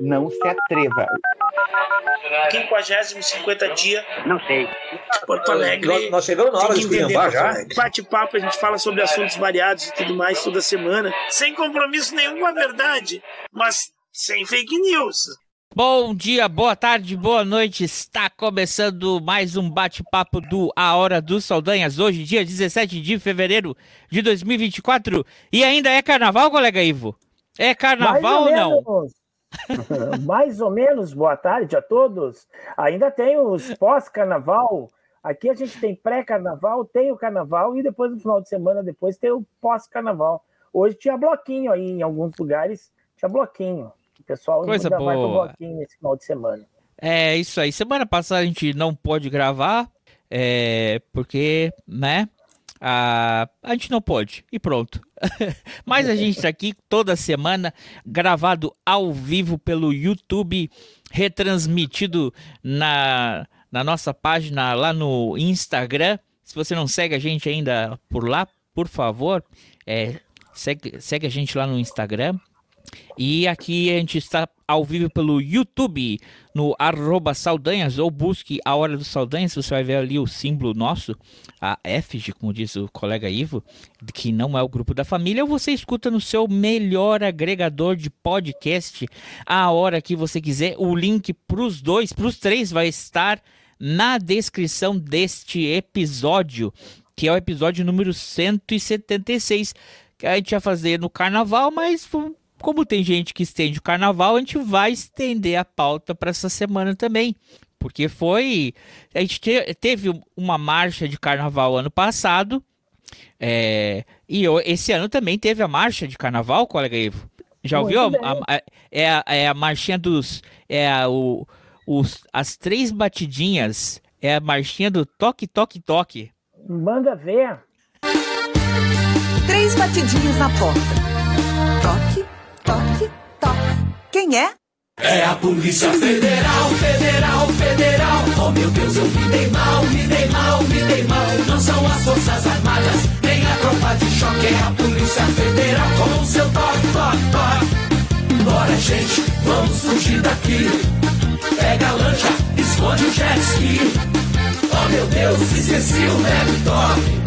Não se atreva. 50 50 dia. Não sei. Porto Alegre. Nós, nós chegamos na hora de esculhambar já. Bate-papo, a gente fala sobre assuntos variados e tudo mais toda semana. Sem compromisso nenhum com a verdade, mas sem fake news. Bom dia, boa tarde, boa noite. Está começando mais um bate-papo do A Hora dos Saldanhas. Hoje, dia 17 de fevereiro de 2024. E ainda é carnaval, colega Ivo? É carnaval ou, ou não? Mais ou menos, boa tarde a todos. Ainda tem os pós-carnaval. Aqui a gente tem pré-carnaval, tem o carnaval e depois no final de semana depois tem o pós-carnaval. Hoje tinha bloquinho aí em alguns lugares, tinha bloquinho. O pessoal Coisa ainda boa. vai pro bloquinho nesse final de semana. É isso aí. Semana passada a gente não pôde gravar, é, porque, né? A, a gente não pode. E pronto. Mas a gente está aqui toda semana, gravado ao vivo pelo YouTube, retransmitido na, na nossa página lá no Instagram. Se você não segue a gente ainda por lá, por favor, é, segue, segue a gente lá no Instagram. E aqui a gente está ao vivo pelo YouTube, no arroba Saldanhas, ou busque a Hora do Saldanhas, você vai ver ali o símbolo nosso, a effigy, como diz o colega Ivo, que não é o grupo da família, ou você escuta no seu melhor agregador de podcast, a hora que você quiser. O link para os dois, para os três, vai estar na descrição deste episódio, que é o episódio número 176, que a gente ia fazer no carnaval, mas como tem gente que estende o carnaval, a gente vai estender a pauta para essa semana também. Porque foi. A gente te, teve uma marcha de carnaval ano passado. É, e esse ano também teve a marcha de carnaval, colega Ivo. Já ouviu? A, a, é, a, é a marchinha dos. É a, o, os, as três batidinhas. É a marchinha do toque, toque, toque. Manda ver. Três batidinhas na porta. Toque, toque, toque. Quem é? É a Polícia Federal, Federal, Federal. Oh meu Deus, eu me dei mal, me dei mal, me dei mal. Não são as Forças Armadas, nem a tropa de choque. É a Polícia Federal com seu toque, toque, toque. Bora, gente, vamos fugir daqui. Pega a lancha, esconde o jet ski. Oh meu Deus, esqueci o toque.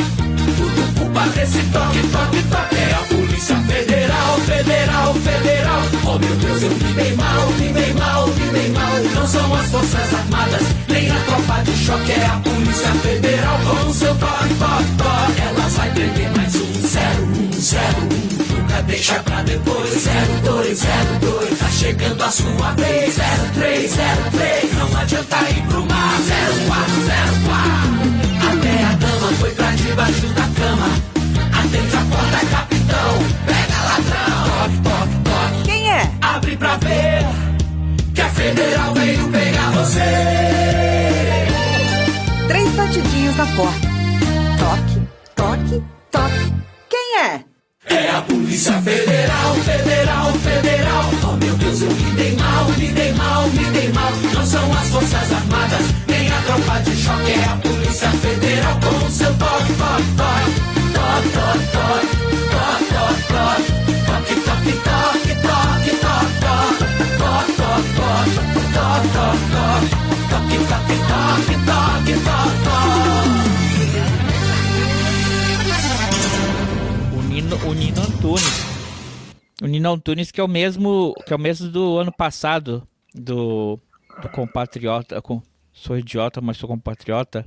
Tudo culpa desse toque, toque, toque. É a Polícia Federal, Federal, Federal. Oh meu Deus, eu dei mal, dei mal, dei mal. Não são as Forças Armadas, nem a tropa de choque. É a Polícia Federal com seu toque, toque, toque. Ela vai prender mais um 0101. Nunca deixa pra depois. 0202. Tá chegando a sua vez. 0303. Não adianta ir pro mar. 0404. Até a dama foi pra debaixo da cama. Atende a porta, capitão. Pega ladrão. Pra ver. Que a federal veio pegar você. Três batidinhos na porta. Toque, toque, toque. Quem é? É a Polícia Federal, Federal, Federal. Oh meu Deus, eu me dei mal, me dei mal, me dei mal. Não são as Forças Armadas, nem a tropa de choque. É a Polícia Federal com seu toque, toque, toque. Toque, toque, toque, toque, O Nino, Antunes. O Nino Antunes que é o mesmo que é o mesmo do ano passado do, do compatriota com sou idiota mas sou compatriota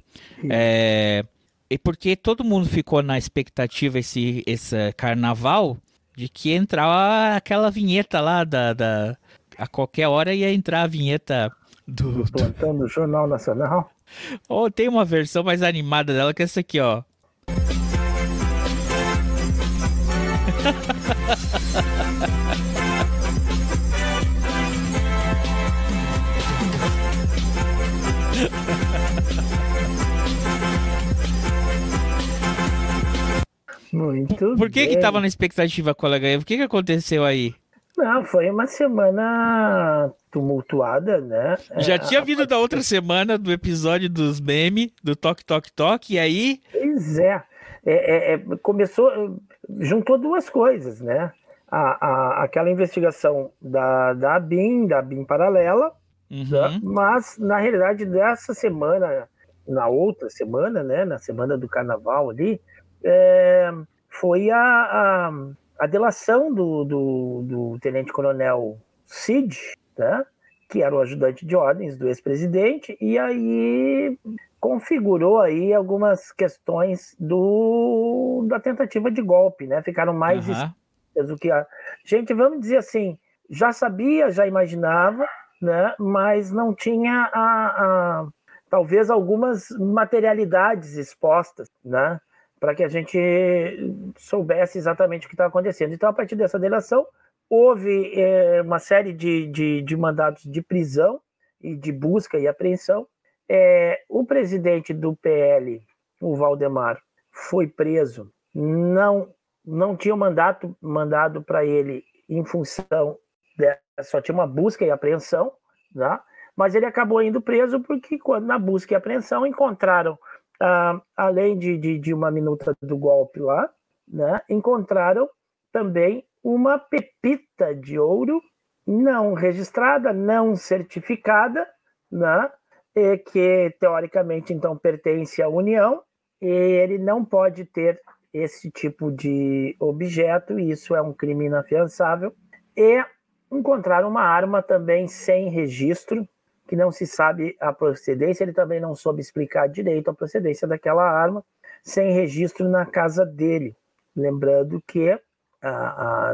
é, e porque todo mundo ficou na expectativa esse esse carnaval de que entrava aquela vinheta lá da, da a qualquer hora ia entrar a vinheta do, do... Plantão no Jornal Nacional. ou tem uma versão mais animada dela que é essa aqui ó Muito Por que que bem. tava na expectativa, colega? O que que aconteceu aí? Não, foi uma semana tumultuada, né? Já É, tinha vindo da outra semana do episódio dos memes, do Toque Toque Toque, e aí Pois é. É, é, é, começou, juntou duas coisas, né? a, a, aquela investigação da, da ABIN, da ABIN paralela, Uhum. né? mas na realidade dessa semana, na outra semana, né, na semana do carnaval ali, é, foi a, a, a delação do, do, do tenente-coronel Cid, né, que era o ajudante de ordens do ex-presidente, e aí configurou aí algumas questões do, da tentativa de golpe, né? Ficaram mais Aham. do que a gente, vamos dizer assim, já sabia, já imaginava, né? Mas não tinha a, a- talvez algumas materialidades expostas, né? Para que a gente soubesse exatamente o que estava acontecendo. Então, a partir dessa delação, houve eh, uma série de, de, de mandados de prisão e de busca e apreensão. Eh, o presidente do PL, o Valdemar, foi preso, não não tinha um mandato mandado para ele em função de, só tinha uma busca e apreensão, né? mas ele acabou indo preso porque quando na busca e apreensão encontraram, ah, além de, de, de uma minuta do golpe lá, né? encontraram também uma pepita de ouro não registrada, não certificada, né? E que teoricamente então pertence à União, e ele não pode ter esse tipo de objeto, e isso é um crime inafiançável. E encontraram uma arma também sem registro, que não se sabe a procedência, ele também não soube explicar direito a procedência daquela arma, sem registro na casa dele. Lembrando que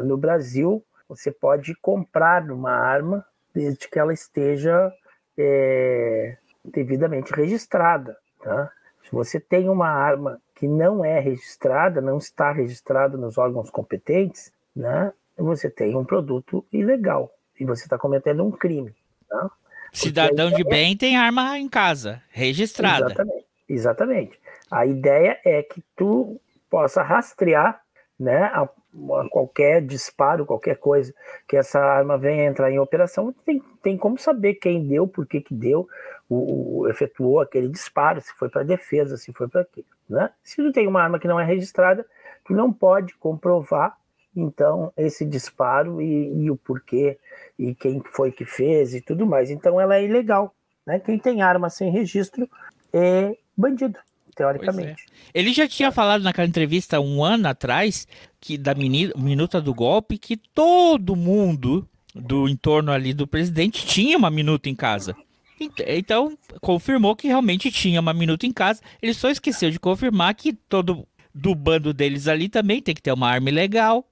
no Brasil você pode comprar uma arma desde que ela esteja é, devidamente registrada. Tá? Se você tem uma arma que não é registrada, não está registrada nos órgãos competentes, né, você tem um produto ilegal e você está cometendo um crime. Tá? Cidadão de bem tem arma em casa, registrada. Exatamente. Exatamente. A ideia é que tu possa rastrear né, a, a qualquer disparo, qualquer coisa que essa arma venha entrar em operação, tem, tem como saber quem deu, por que, que deu, o, o- efetuou aquele disparo, se foi para defesa, se foi para quê. Né? Se tu tem uma arma que não é registrada, tu não pode comprovar então esse disparo e, e o porquê e quem foi que fez e tudo mais. Então ela é ilegal. Né? Quem tem arma sem registro é bandido, teoricamente. Ele já tinha falado naquela entrevista um ano atrás que da minuta do golpe que todo mundo do entorno ali do presidente tinha uma minuta em casa. Ent- Então, confirmou que realmente tinha uma minuta em casa. Ele só esqueceu de confirmar que todo do bando deles ali também tem que ter uma arma ilegal,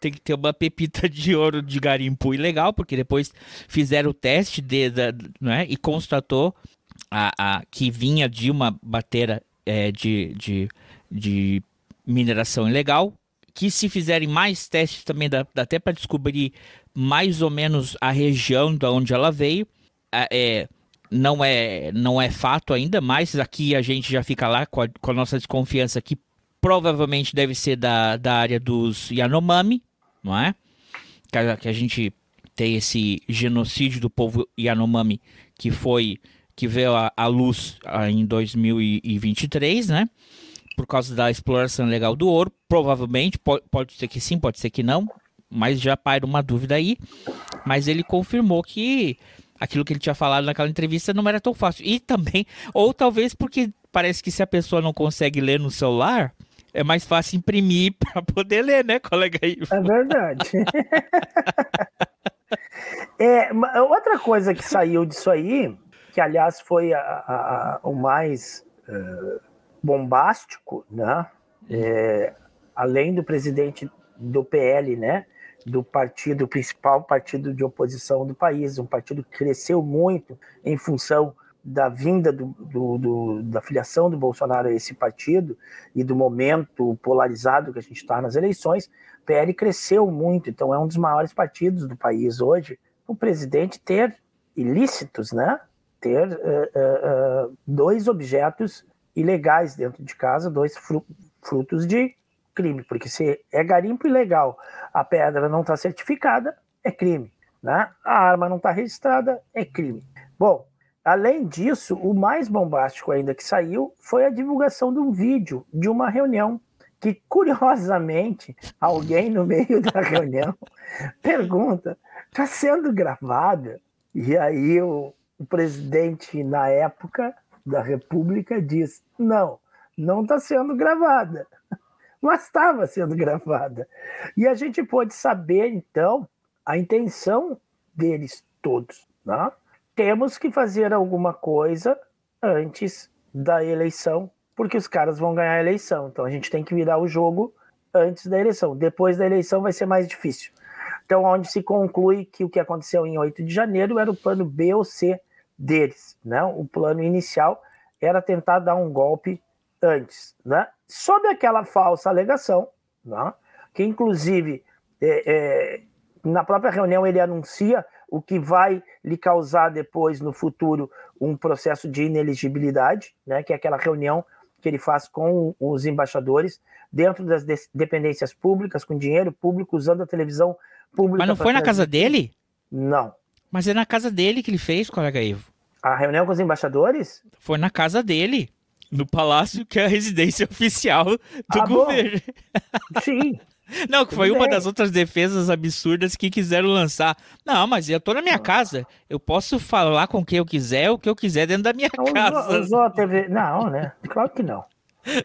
tem que ter uma pepita de ouro de garimpo ilegal, porque depois fizeram o teste de, da- né, e constatou a, a- que vinha de uma bateira é, de, de, de mineração ilegal. Que se fizerem mais testes também dá, dá até para descobrir mais ou menos a região da onde ela veio. É, não é não é fato ainda, mas aqui a gente já fica lá com a, com a nossa desconfiança que provavelmente deve ser da, da área dos Yanomami, não é? Que a, que a gente tem esse genocídio do povo Yanomami que foi que veio à luz ah, em 2023, né? Por causa da exploração legal do ouro, provavelmente pode, pode ser que sim, pode ser que não, mas já paira uma dúvida aí. Mas ele confirmou que aquilo que ele tinha falado naquela entrevista não era tão fácil. E também, ou talvez porque parece que se a pessoa não consegue ler no celular, é mais fácil imprimir para poder ler, né, colega aí? É verdade. É, outra coisa que saiu disso aí, que aliás foi a- a- a- o mais eh, bombástico, né? É, além do presidente do PL, né? Do partido, o principal partido de oposição do país, um partido que cresceu muito em função da vinda do, do- do- da filiação do Bolsonaro a esse partido e do momento polarizado que a gente está nas eleições, o PL cresceu muito, então é um dos maiores partidos do país hoje. O presidente ter ilícitos, né? Ter eh, eh, dois objetos ilegais dentro de casa, dois fru- frutos de crime, porque se é garimpo ilegal, a pedra não está certificada, é crime, né? A arma não está registrada, é crime. Bom, além disso, o mais bombástico ainda que saiu foi a divulgação de um vídeo de uma reunião que, curiosamente, alguém no meio da reunião pergunta: está sendo gravada? E aí o, o presidente, na época da República, diz: não, não está sendo gravada. Mas estava sendo gravada. E a gente pôde saber, então, a intenção deles todos. Né? Temos que fazer alguma coisa antes da eleição, porque os caras vão ganhar a eleição. Então a gente tem que virar o jogo antes da eleição. Depois da eleição vai ser mais difícil. Então, onde se conclui que o que aconteceu em 8 de janeiro era o plano B ou C deles. Né? O plano inicial era tentar dar um golpe antes. Né? Sob aquela falsa alegação, né? que inclusive é, é, na própria reunião ele anuncia o que vai lhe causar depois, no futuro, um processo de ineligibilidade, né, que é aquela reunião que ele faz com os embaixadores dentro das dependências públicas, com dinheiro público, usando a televisão pública. Mas não foi na casa dele? Não. Mas é na casa dele que ele fez, colega Ivo. A reunião com os embaixadores? Foi na casa dele, no palácio que é a residência oficial do ah, governo. Sim. Não, que foi uma das outras defesas absurdas que quiseram lançar. Não, mas eu tô na minha casa. Eu posso falar com quem eu quiser, o que eu quiser dentro da minha não, casa. Usou, TV... Não, né? Claro que não.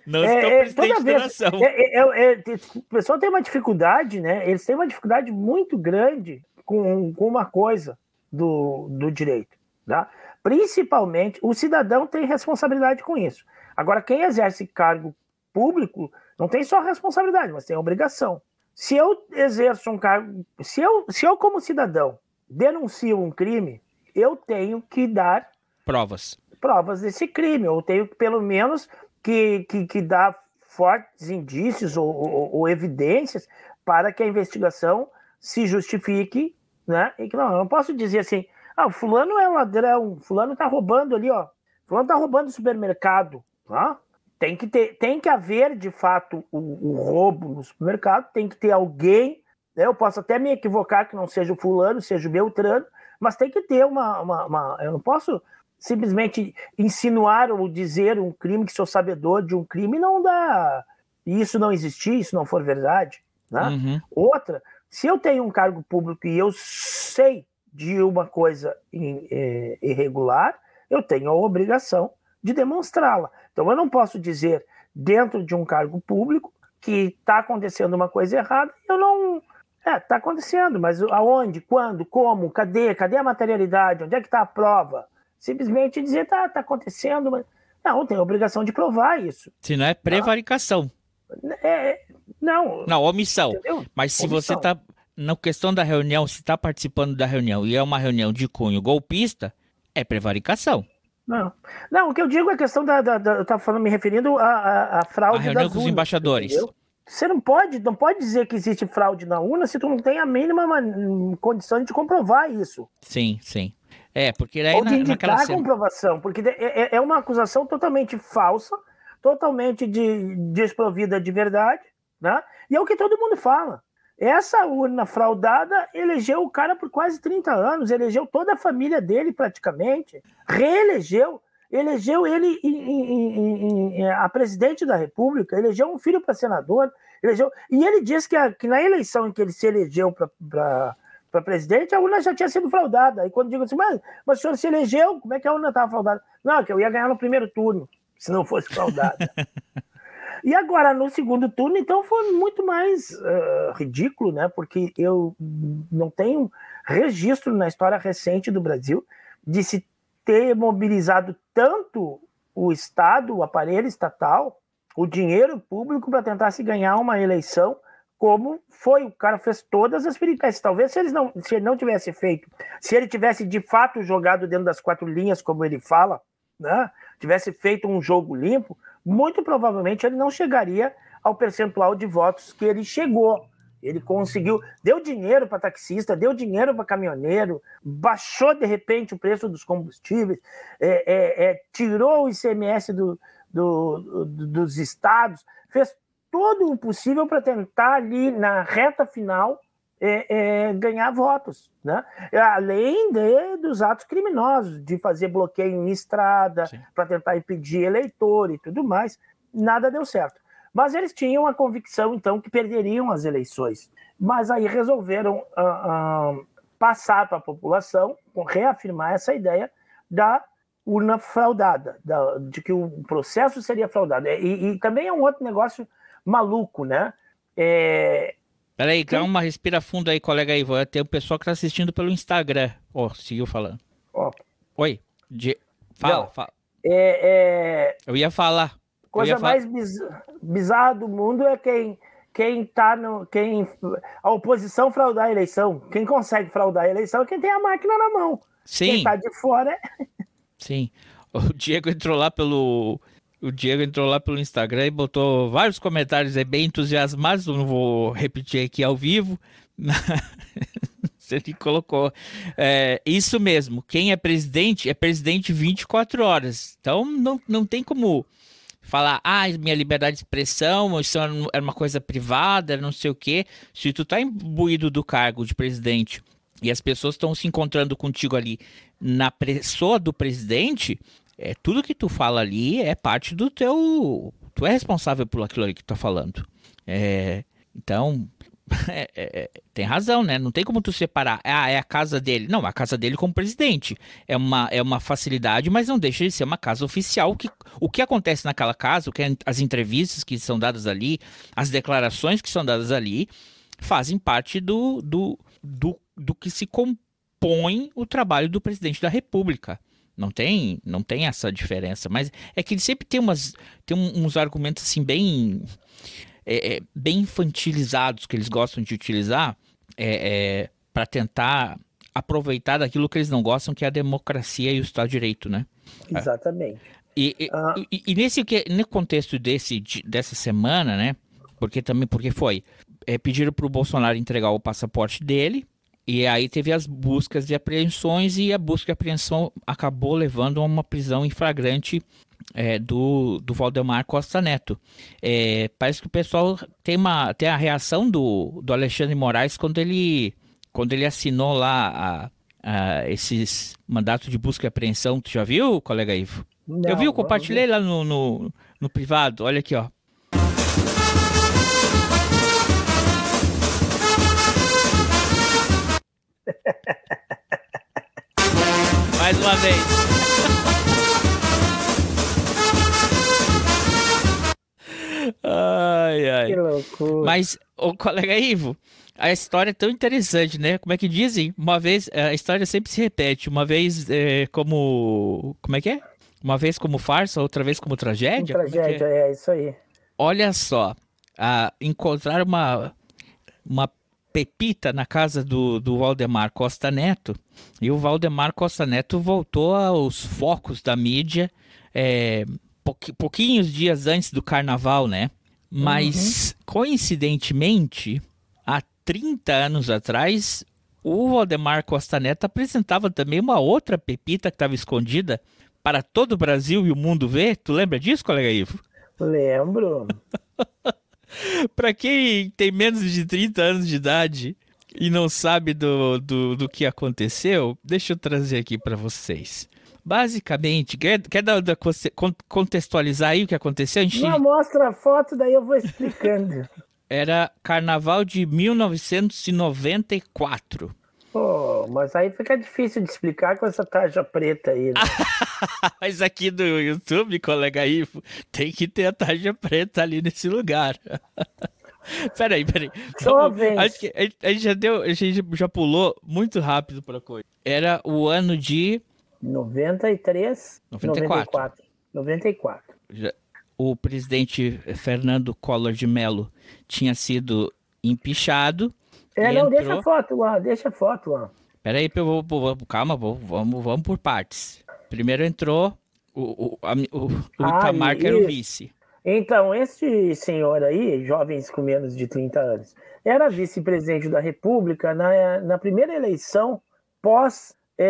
Não é, é, toda vez, é, é, é, é, o pessoal tem uma dificuldade, né? Eles têm uma dificuldade muito grande com, com uma coisa do, do direito. Tá? Principalmente, o cidadão tem responsabilidade com isso. Agora, quem exerce cargo público não tem só responsabilidade, mas tem obrigação. Se eu exerço um cargo, se eu, se eu como cidadão denuncio um crime, eu tenho que dar provas. Provas desse crime, ou tenho pelo menos que, que, que dar fortes indícios ou, ou, ou, evidências para que a investigação se justifique, né? E que não, eu não posso dizer assim, ah, fulano é ladrão, fulano tá roubando ali, ó. Fulano tá roubando o supermercado, tá? Tem que, ter, tem que haver, de fato, o, o roubo no supermercado, tem que ter alguém. Né? Eu posso até me equivocar que não seja o fulano, seja o Beltrano, mas tem que ter uma, uma, uma, Eu não posso simplesmente insinuar ou dizer um crime que sou sabedor de um crime não dá. E isso não existir, isso não for verdade. Né? Uhum. Outra, se eu tenho um cargo público e eu sei de uma coisa é, irregular, eu tenho a obrigação de demonstrá-la. Então eu não posso dizer dentro de um cargo público que está acontecendo uma coisa errada, eu não. É, está acontecendo, mas aonde, quando, como, cadê, cadê a materialidade, onde é que está a prova? Simplesmente dizer, tá, tá acontecendo, mas. Não, tem a obrigação de provar isso. Se não é prevaricação. É, não. Não, omissão. Entendeu? Mas se omissão. você está na questão da reunião, se está participando da reunião e é uma reunião de cunho golpista, é prevaricação. Não. Não, o que eu digo é a questão da. da, da eu estava falando, me referindo à, à, fraude. A reunião com os embaixadores. Entendeu? Você não pode, não pode dizer que existe fraude na urna se tu não tem a mínima condição de comprovar isso. Sim, sim. É, porque aí Ou de indicar a comprovação, porque é, é, é uma acusação totalmente falsa, totalmente de, desprovida de verdade, né? E é o que todo mundo fala. Essa urna fraudada elegeu o cara por quase 30 anos, elegeu toda a família dele praticamente, reelegeu, elegeu ele em, em, em, a presidente da República, elegeu um filho para senador, elegeu. E ele disse que, a, que na eleição em que ele se elegeu para presidente, a urna já tinha sido fraudada. Aí quando digo assim, mas, mas o senhor se elegeu, como é que a urna estava fraudada? Não, que eu ia ganhar no primeiro turno, se não fosse fraudada. E agora, no segundo turno, então, foi muito mais uh, ridículo, né? Porque eu não tenho registro na história recente do Brasil de se ter mobilizado tanto o Estado, o aparelho estatal, o dinheiro público para tentar se ganhar uma eleição, como foi. O cara fez todas as peripécias. Talvez se, eles não, se ele não tivesse feito, se ele tivesse de fato jogado dentro das quatro linhas, como ele fala, né? tivesse feito um jogo limpo, muito provavelmente ele não chegaria ao percentual de votos que ele chegou. Ele conseguiu, deu dinheiro para taxista, deu dinheiro para caminhoneiro, baixou de repente o preço dos combustíveis, é, é, é, tirou o ICMS do, do, do, dos estados, fez todo o possível para tentar ali na reta final é, é, ganhar votos, né? além de, dos atos criminosos, de fazer bloqueio em estrada para tentar impedir eleitor e tudo mais, nada deu certo. Mas eles tinham a convicção, então, que perderiam as eleições. Mas aí resolveram ah, ah, passar para a população, reafirmar essa ideia da urna fraudada, da, de que o processo seria fraudado. E, e, também é um outro negócio maluco, né? É... Peraí, dá uma respira fundo aí, colega Ivan. Tem um pessoal que está assistindo pelo Instagram. Ó, oh, seguiu falando. Oh. Oi, de... fala, Não, fala. É, é... Eu ia falar. Coisa ia mais bizarra do mundo é quem quem tá no. Quem, a oposição fraudar a eleição. Quem consegue fraudar a eleição é quem tem a máquina na mão. Sim. Quem tá de fora é. Sim. O Diego entrou lá pelo. O Diego entrou lá pelo Instagram e botou vários comentários aí bem entusiasmados. Não vou repetir aqui ao vivo. Ele colocou. É, isso mesmo. Quem é presidente é presidente 24 horas. Então não, não tem como falar, ah, minha liberdade de expressão, isso era uma coisa privada, não sei o quê. Se tu tá imbuído do cargo de presidente e as pessoas estão se encontrando contigo ali na pessoa do presidente, é tudo que tu fala ali é parte do teu. Tu é responsável por aquilo ali que tu tá falando. É, então, é, é, é, tem razão, né? Não tem como tu separar. Ah, é a casa dele. Não, a casa dele como presidente. É uma, é uma facilidade, mas não deixa de ser uma casa oficial. Que, o que acontece naquela casa, o que é, as entrevistas que são dadas ali, as declarações que são dadas ali, fazem parte do, do, do, do que se compõe o trabalho do presidente da República. Não tem, não tem essa diferença, mas é que ele sempre tem umas tem uns argumentos assim bem é, é, bem infantilizados que eles gostam de utilizar é, é para tentar aproveitar daquilo que eles não gostam, que é a democracia e o Estado de Direito, né? Exatamente. E, e, ah. e, e nesse, no contexto desse, dessa semana, né? Porque também porque foi é, pediram para o Bolsonaro entregar o passaporte dele e aí teve as buscas de apreensões e a busca e apreensão acabou levando a uma prisão em flagrante é, do, do Valdemar Costa Neto. É, parece que o pessoal tem, uma, tem a reação do, do Alexandre Moraes quando ele, quando ele assinou lá a, a esses mandatos de busca e apreensão. Tu já viu, colega Ivo? Não, eu vi, eu compartilhei lá no, no, no privado. Olha aqui, ó. Mais uma vez. Ai, ai. Que loucura. Mas, o colega Ivo, a história é tão interessante, né? Como é que dizem? Uma vez, a história sempre se repete. Uma vez é, como. Como é que é? Uma vez como farsa, outra vez como tragédia? Como tragédia, é, é? isso aí. Olha só, a encontrar uma, uma pepita na casa do, do Valdemar Costa Neto e o Valdemar Costa Neto voltou aos focos da mídia é, pouquinhos dias antes do carnaval, né? Mas, uhum. coincidentemente, há 30 anos atrás, o Valdemar Costa Neto apresentava também uma outra pepita que estava escondida para todo o Brasil e o mundo ver. Tu lembra disso, colega Ivo? Lembro. para quem tem menos de 30 anos de idade e não sabe do, do, do que aconteceu, deixa eu trazer aqui para vocês. Basicamente, quer, quer dar, dar, contextualizar aí o que aconteceu? A gente... Não, mostra a foto, daí eu vou explicando. Era carnaval de 1994. Pô, mas aí fica difícil de explicar com essa tarja preta aí. Né? mas aqui do YouTube, colega aí, tem que ter a tarja preta ali nesse lugar. peraí, peraí. Só. Acho que a gente já deu, a gente já pulou muito rápido para coisa. Era o ano de 93, 94. 94. 94. O presidente Fernando Collor de Mello tinha sido empichado. É, não, entrou... deixa a foto lá, deixa a foto lá. Peraí, eu vou, vou, calma, vou, vamos, vamos por partes. Primeiro entrou o, o, a, o, o ah, Itamar, que era o vice. Então, esse senhor aí, jovens com menos de 30 anos, era vice-presidente da República na, na primeira eleição pós é,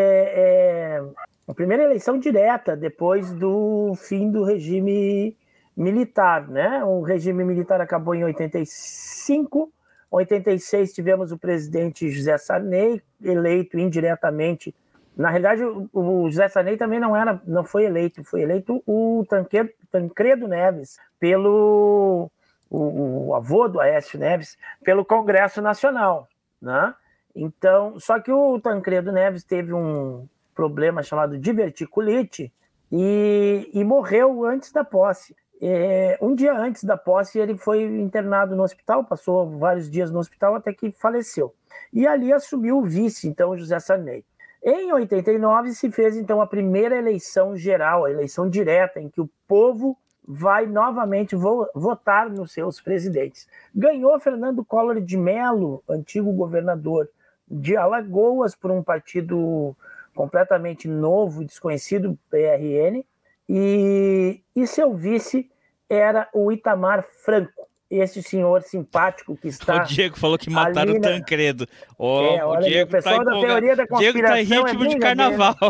é, a primeira eleição direta depois do fim do regime militar, né? O regime militar acabou em 85, 86 tivemos o presidente José Sarney eleito indiretamente. Na realidade, o José Sarney também não era, não foi eleito, foi eleito o Tancredo, Tancredo Neves pelo o, o avô do Aécio Neves, pelo Congresso Nacional. Né? Então, só que o Tancredo Neves teve um problema chamado diverticulite e, e morreu antes da posse. É, um dia antes da posse, ele foi internado no hospital, passou vários dias no hospital até que faleceu. E ali assumiu o vice, então, José Sarney. Em 89 se fez então a primeira eleição geral, a eleição direta, em que o povo vai novamente vo votar nos seus presidentes. Ganhou Fernando Collor de Mello, antigo governador de Alagoas, por um partido completamente novo, desconhecido, PRN, e, e seu vice era o Itamar Franco, esse senhor simpático que está. O Diego falou que mataram o. Tancredo. Oh, é, o Diego o pessoal tá da teoria da conspiração. Diego tá em ritmo é de carnaval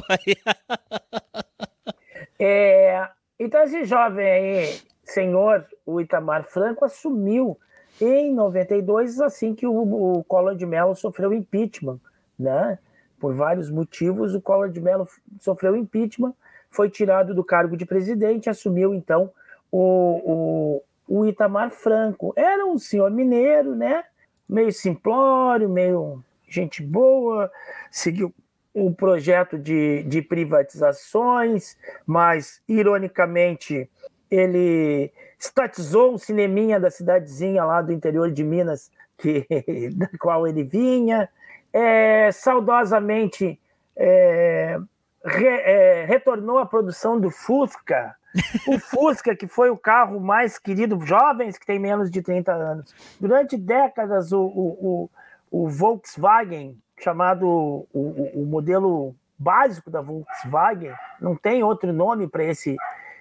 é, então, esse jovem aí, senhor, o Itamar Franco, assumiu em 92, assim que o, o Collor de Mello sofreu impeachment, né? Por vários motivos, o Collor de Mello sofreu impeachment, foi tirado do cargo de presidente, assumiu então o, o, o Itamar Franco. Era um senhor mineiro, né? Meio simplório, meio gente boa, seguiu um projeto de, de privatizações, mas, ironicamente, ele estatizou um cineminha da cidadezinha lá do interior de Minas, que, da qual ele vinha, é, saudosamente é, re, é, retornou à produção do Fusca, o Fusca, que foi o carro mais querido, jovens que têm menos de 30 anos. Durante décadas, o, o, o, o Volkswagen chamado o, o, o, modelo básico da Volkswagen, não tem outro nome para esse,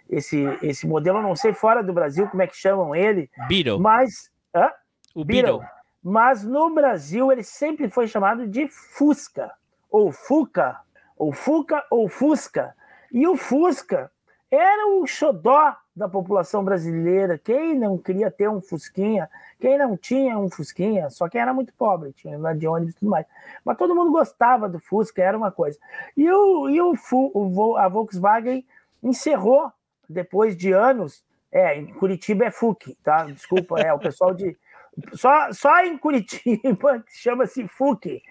esse, esse modelo, eu não sei fora do Brasil como é que chamam ele. Beetle. Mas. Hã? O Beetle. Mas no Brasil ele sempre foi chamado de Fusca, ou Fuca, ou Fuca, ou Fusca. E o Fusca era o xodó da população brasileira. Quem não queria ter um Fusquinha, quem não tinha um Fusquinha, só quem era muito pobre, tinha lá de ônibus e tudo mais. Mas todo mundo gostava do Fusca, era uma coisa. E, o, e o, o, a Volkswagen encerrou, depois de anos, é, em Curitiba é FUC, tá? Desculpa, é o pessoal de. Só, só em Curitiba chama-se FUC,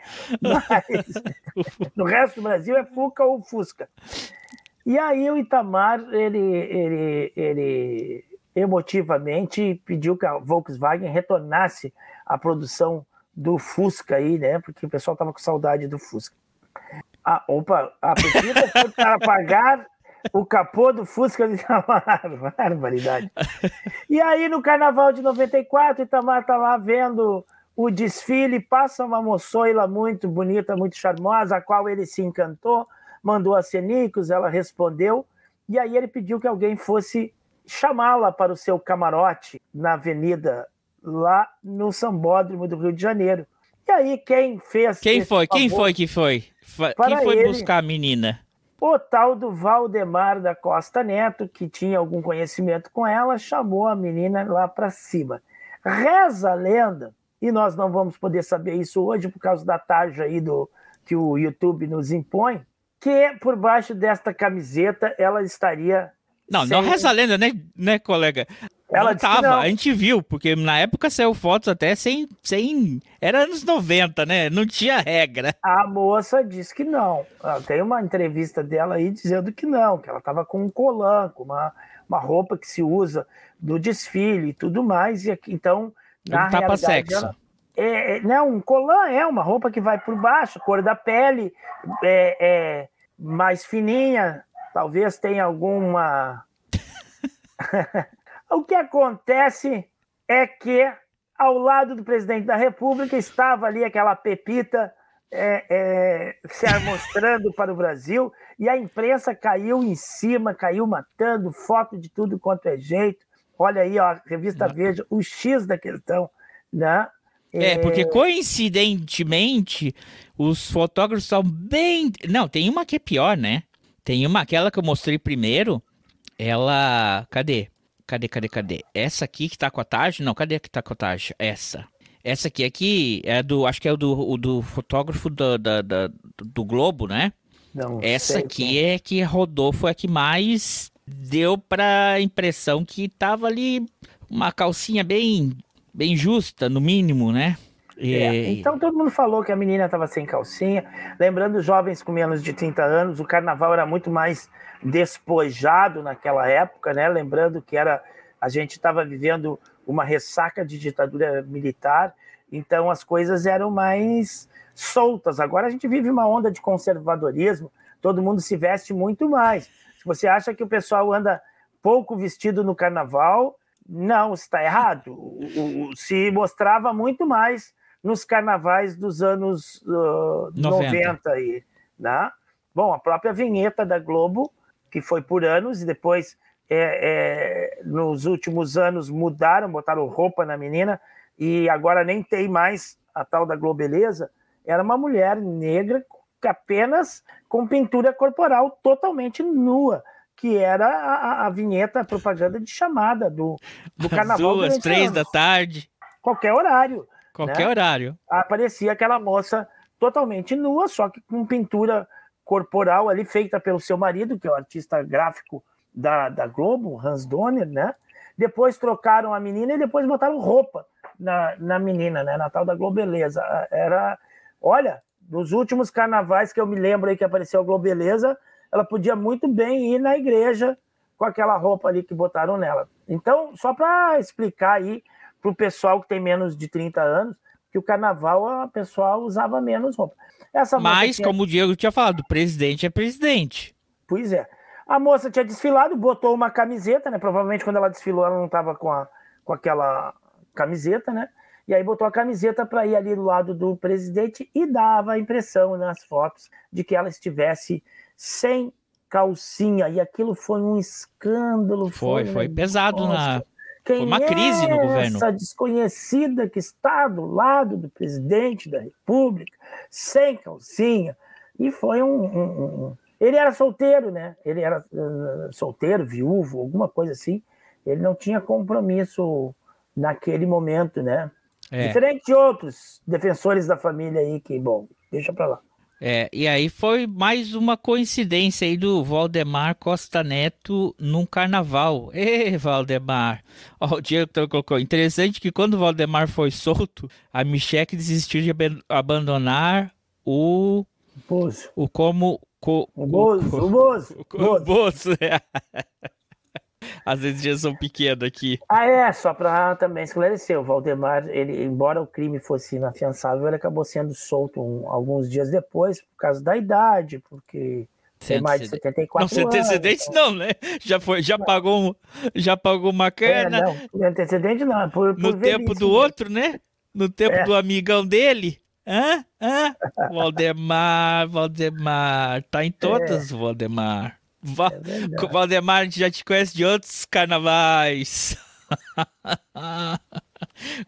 mas no resto do Brasil é FUCA ou Fusca. E aí o Itamar, ele, ele, ele emotivamente pediu que a Volkswagen retornasse à produção do Fusca aí, né? Porque o pessoal estava com saudade do Fusca. Ah, opa, a pedida foi para pagar o capô do Fusca de Itamar. Barbaridade. E aí, no carnaval de 94, Itamar tá lá vendo o desfile, passa uma moçoila muito bonita, muito charmosa, a qual ele se encantou mandou a Cenicos, ela respondeu, e aí ele pediu que alguém fosse chamá-la para o seu camarote na avenida, lá no Sambódromo do Rio de Janeiro. E aí, quem fez. Quem foi? Quem foi que foi? Quem foi ele, buscar a menina? O tal do Valdemar da Costa Neto, que tinha algum conhecimento com ela, chamou a menina lá para cima. Reza a lenda, e nós não vamos poder saber isso hoje por causa da tarja aí do que o YouTube nos impõe, que por baixo desta camiseta ela estaria. Não, sem... não reza a lenda, né, né colega? Ela não tava, não. a gente viu, porque na época saiu fotos até sem, sem. Era anos 90, né? Não tinha regra. A moça disse que não. Tem uma entrevista dela aí dizendo que não, que ela tava com um colan, com uma, uma roupa que se usa no desfile e tudo mais. E então, na um tapa sexo. Ela, é, é, não, um colã é uma roupa que vai por baixo, cor da pele, é, é mais fininha, talvez tenha alguma. o que acontece é que ao lado do presidente da República estava ali aquela pepita é, é, se mostrando para o Brasil e a imprensa caiu em cima, caiu matando, foto de tudo quanto é jeito. Olha aí, ó, a revista Veja, o X da questão, né? É, porque coincidentemente os fotógrafos são bem. Não, tem uma que é pior, né? Tem uma, aquela que eu mostrei primeiro. Ela. Cadê? Cadê, cadê, cadê? Essa aqui que tá com a tarja? Não, cadê que tá com a tarja? Essa. Essa aqui, aqui é do. Acho que é o do, o do fotógrafo do, do, Globo, né? Não, Essa aqui é que rodou, foi a que mais deu pra impressão que tava ali uma calcinha bem, bem justa, no mínimo, né? É, então todo mundo falou que a menina estava sem calcinha. Lembrando, jovens com menos de 30 anos, o carnaval era muito mais despojado naquela época, né? Lembrando que era a gente estava vivendo uma ressaca de ditadura militar, então as coisas eram mais soltas. Agora a gente vive uma onda de conservadorismo, todo mundo se veste muito mais. Se você acha que o pessoal anda pouco vestido no carnaval, não, está errado. O, o, se mostrava muito mais nos carnavais dos anos uh, 90. 90 aí, né? Bom, a própria vinheta da Globo, que foi por anos, e depois, é, é, nos últimos anos, mudaram, botaram roupa na menina, e agora nem tem mais a tal da Globeleza, era uma mulher negra apenas com pintura corporal totalmente nua que era a, a vinheta, a propaganda de chamada do, do carnaval. Duas, três da tarde. Qualquer horário. Qualquer né? horário. Aparecia aquela moça totalmente nua, só que com pintura corporal ali feita pelo seu marido, que é o artista gráfico da, da Globo, Hans Donner, né? Depois trocaram a menina e depois botaram roupa na, na menina, né? Natal da Globeleza. Era, olha, dos últimos carnavais que eu me lembro aí que apareceu a Globeleza, ela podia muito bem ir na igreja com aquela roupa ali que botaram nela. Então, só para explicar aí para o pessoal que tem menos de 30 anos, que o carnaval a pessoal usava menos roupa. Essa Mas, tinha... como o Diego tinha falado, presidente é presidente. Pois é. A moça tinha desfilado, botou uma camiseta, né? Provavelmente quando ela desfilou, ela não estava com, a, com aquela camiseta, né? E aí botou a camiseta para ir ali do lado do presidente e dava a impressão nas fotos de que ela estivesse sem calcinha. E aquilo foi um escândalo. Foi, foi, foi pesado na. Quem uma crise é no governo. Essa desconhecida que está do lado do presidente da República, sem calcinha. E foi um, um, um... Ele era solteiro, né? Ele era uh, solteiro, viúvo, alguma coisa assim. Ele não tinha compromisso naquele momento, né? É. Diferente de outros defensores da família aí que, bom, deixa pra lá. É, e aí foi mais uma coincidência aí do Valdemar Costa Neto num carnaval. Ê, Valdemar! Ó, o Diego colocou. Interessante que quando o Valdemar foi solto, a Micheque desistiu de ab abandonar o. Bozo. O como. Co, o Bozo, o, o Bozo. O, o Bozo. É. As exigências são pequenas aqui. Ah, é, só para também esclarecer, o Valdemar, ele, embora o crime fosse inafiançável, ele acabou sendo solto um, alguns dias depois, por causa da idade, porque tem mais de 74 não, anos. Não, antecedentes então... não, né? Já, foi, já, pagou, já pagou uma cana. É, não, antecedente não, por, por No tempo do outro, né? No tempo é. do amigão dele. Hã? Hã? Valdemar, Valdemar. Tá em todas, é. Valdemar. Va é Valdemar, a gente já te conhece de outros carnavais.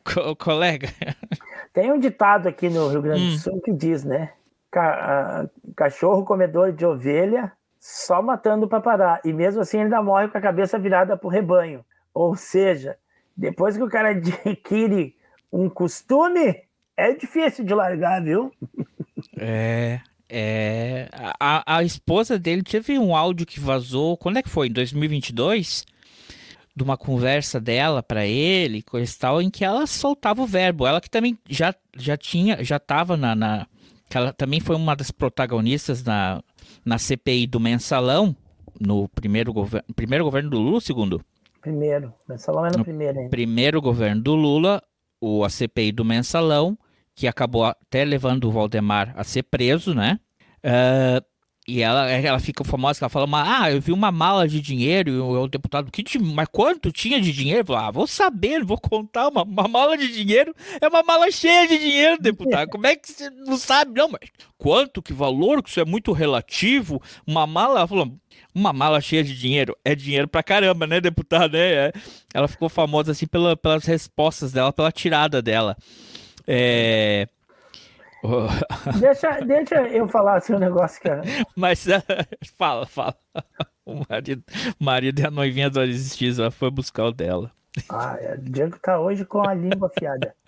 Co colega. Tem um ditado aqui no Rio Grande do hum. Sul que diz, né? Ca cachorro comedor de ovelha só matando para parar. E mesmo assim ainda morre com a cabeça virada para o rebanho. Ou seja, depois que o cara adquire um costume, é difícil de largar, viu? É, é, a, a esposa dele teve um áudio que vazou, quando é que foi? Em 2022? De uma conversa dela para ele, coisa tal, em que ela soltava o verbo. Ela que também já, já tinha, já tava na, na ela também foi uma das protagonistas na, na CPI do mensalão, no primeiro, gover primeiro governo do Lula, segundo? Primeiro, mensalão é no, no primeiro ainda. Primeiro governo do Lula, o, a CPI do mensalão, que acabou até levando o Valdemar a ser preso, né? Uh, e ela, ela fica famosa, ela fala, ah, eu vi uma mala de dinheiro, e o, deputado, que, mas quanto tinha de dinheiro? Ah, vou saber, vou contar, uma, uma mala de dinheiro é uma mala cheia de dinheiro, deputado, como é que você não sabe? Não, mas quanto, que valor, que isso é muito relativo, uma mala, falou, uma mala cheia de dinheiro é dinheiro pra caramba, né, deputado, né? Ela ficou famosa, assim, pela, pelas respostas dela, pela tirada dela. É... deixa, deixa eu falar assim um negócio, cara. Mas fala, fala. O marido, marido e a noivinha do Aristis, ela foi buscar o dela. Ah, é, o Diego tá hoje com a língua afiada.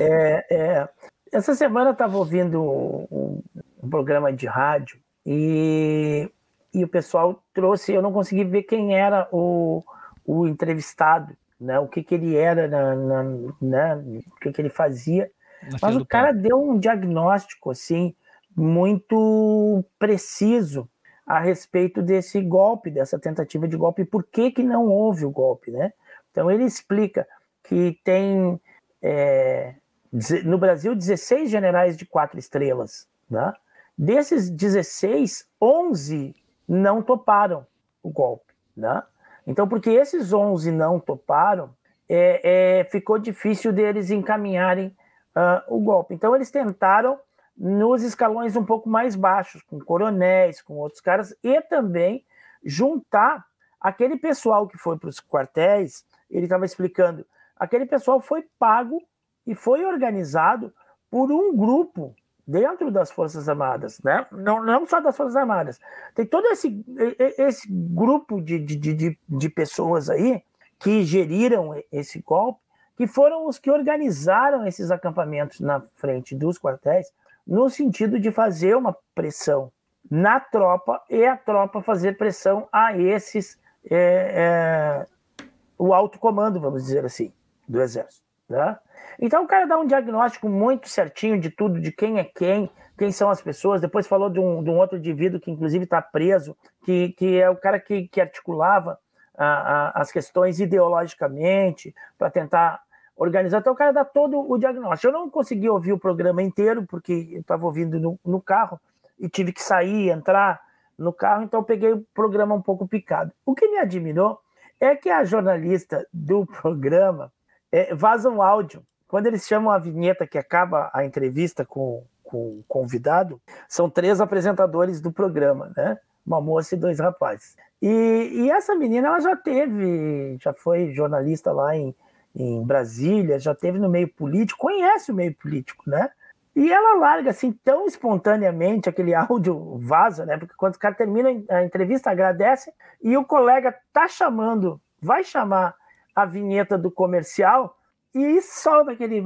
É, é, essa semana eu estava ouvindo um, um, programa de rádio e, e o pessoal trouxe, eu não consegui ver quem era o, o entrevistado, né, o que, que ele era, na, na, né, o que, que ele fazia. Mas o cara pão. deu um diagnóstico assim muito preciso a respeito desse golpe, dessa tentativa de golpe, e por que, que não houve o golpe, né? Então ele explica que tem é, no Brasil 16 generais de quatro estrelas, né? Desses 16, 11 não toparam o golpe, né? Então, porque esses 11 não toparam, é, é, ficou difícil deles encaminharem uh, o golpe. Então, eles tentaram nos escalões um pouco mais baixos, com coronéis, com outros caras, e também juntar aquele pessoal que foi para os quartéis. Ele estava explicando, aquele pessoal foi pago e foi organizado por um grupo dentro das Forças Armadas, né? não, não só das Forças Armadas. Tem todo esse, esse grupo de, de, de, de pessoas aí que geriram esse golpe, que foram os que organizaram esses acampamentos na frente dos quartéis, no sentido de fazer uma pressão na tropa e a tropa fazer pressão a esses, é, é, o alto comando, vamos dizer assim, do Exército. Né? Então o cara dá um diagnóstico muito certinho de tudo, de quem é quem, quem são as pessoas. Depois falou de um, de um outro indivíduo que inclusive está preso, que, que é o cara que, que articulava a, a, as questões ideologicamente para tentar organizar. Então o cara dá todo o diagnóstico. Eu não consegui ouvir o programa inteiro porque eu estava ouvindo no, no carro e tive que sair, entrar no carro, então peguei o programa um pouco picado. O que me admirou é que a jornalista do programa é, vaza um áudio quando eles chamam a vinheta que acaba a entrevista com, com o convidado, são três apresentadores do programa, né? Uma moça e dois rapazes. E, e essa menina, ela já teve, já foi jornalista lá em, em Brasília, já teve no meio político, conhece o meio político, né? E ela larga assim tão espontaneamente aquele áudio vaza, né? Porque quando o cara termina a entrevista, agradece e o colega tá chamando, vai chamar a vinheta do comercial, e solta aquele.